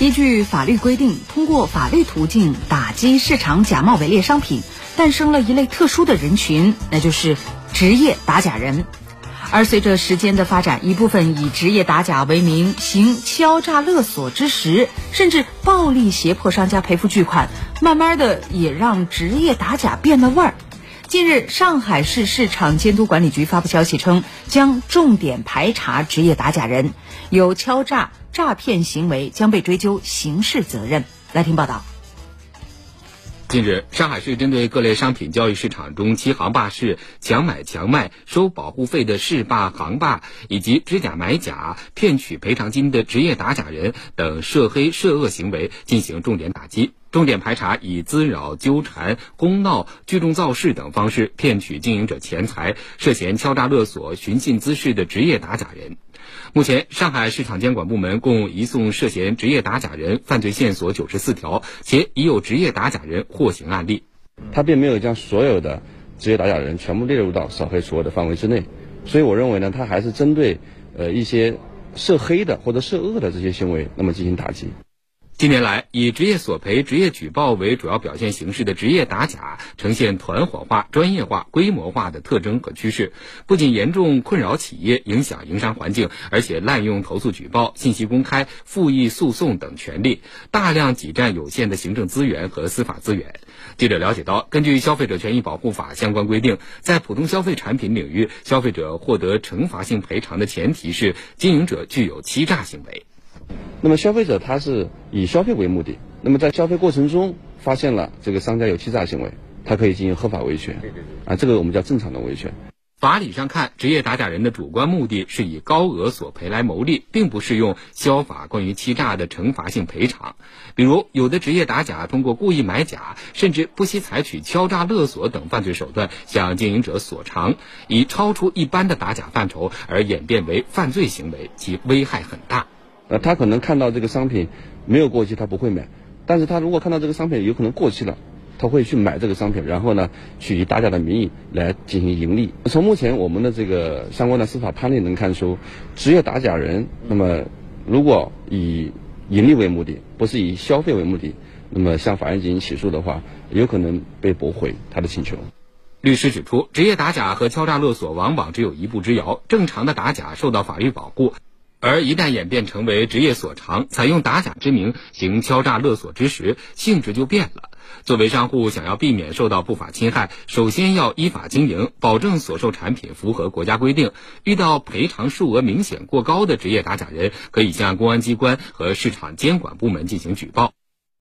依据法律规定，通过法律途径打击市场假冒伪劣商品，诞生了一类特殊的人群，那就是职业打假人。而随着时间的发展，一部分以职业打假为名行敲诈勒索之实，甚至暴力胁迫商家赔付巨款，慢慢的也让职业打假变了味儿。近日，上海市市场监督管理局发布消息称，将重点排查职业打假人，有敲诈、诈骗行为将被追究刑事责任。来听报道。近日，上海市针对各类商品交易市场中欺行霸市、强买强卖、收保护费的市霸、行霸，以及知假买假、骗取赔偿金的职业打假人等涉黑涉恶行为进行重点打击，重点排查以滋扰、纠缠、哄闹、聚众造势等方式骗取经营者钱财、涉嫌敲诈勒索、寻衅滋事的职业打假人。目前，上海市场监管部门共移送涉嫌职业打假人犯罪线索九十四条，且已有职业打假人获刑案例。他并没有将所有的职业打假人全部列入到扫黑除恶的范围之内，所以我认为呢，他还是针对呃一些涉黑的或者涉恶的这些行为，那么进行打击。近年来，以职业索赔、职业举报为主要表现形式的职业打假，呈现团伙化、专业化、规模化的特征和趋势。不仅严重困扰企业、影响营商环境，而且滥用投诉举报、信息公开、复议诉讼等权利，大量挤占有限的行政资源和司法资源。记者了解到，根据《消费者权益保护法》相关规定，在普通消费产品领域，消费者获得惩罚性赔偿的前提是经营者具有欺诈行为。那么消费者他是以消费为目的，那么在消费过程中发现了这个商家有欺诈行为，他可以进行合法维权，啊，这个我们叫正常的维权。法理上看，职业打假人的主观目的是以高额索赔来牟利，并不适用消法关于欺诈的惩罚性赔偿。比如，有的职业打假通过故意买假，甚至不惜采取敲诈勒索等犯罪手段向经营者索偿，以超出一般的打假范畴而演变为犯罪行为，其危害很大。呃，他可能看到这个商品没有过期，他不会买；但是他如果看到这个商品有可能过期了，他会去买这个商品，然后呢，去以打假的名义来进行盈利。从目前我们的这个相关的司法判例能看出，职业打假人，那么如果以盈利为目的，不是以消费为目的，那么向法院进行起诉的话，有可能被驳回他的请求。律师指出，职业打假和敲诈勒索往往只有一步之遥，正常的打假受到法律保护。而一旦演变成为职业所长，采用打假之名行敲诈勒索之时，性质就变了。作为商户，想要避免受到不法侵害，首先要依法经营，保证所售产品符合国家规定。遇到赔偿数额明显过高的职业打假人，可以向公安机关和市场监管部门进行举报。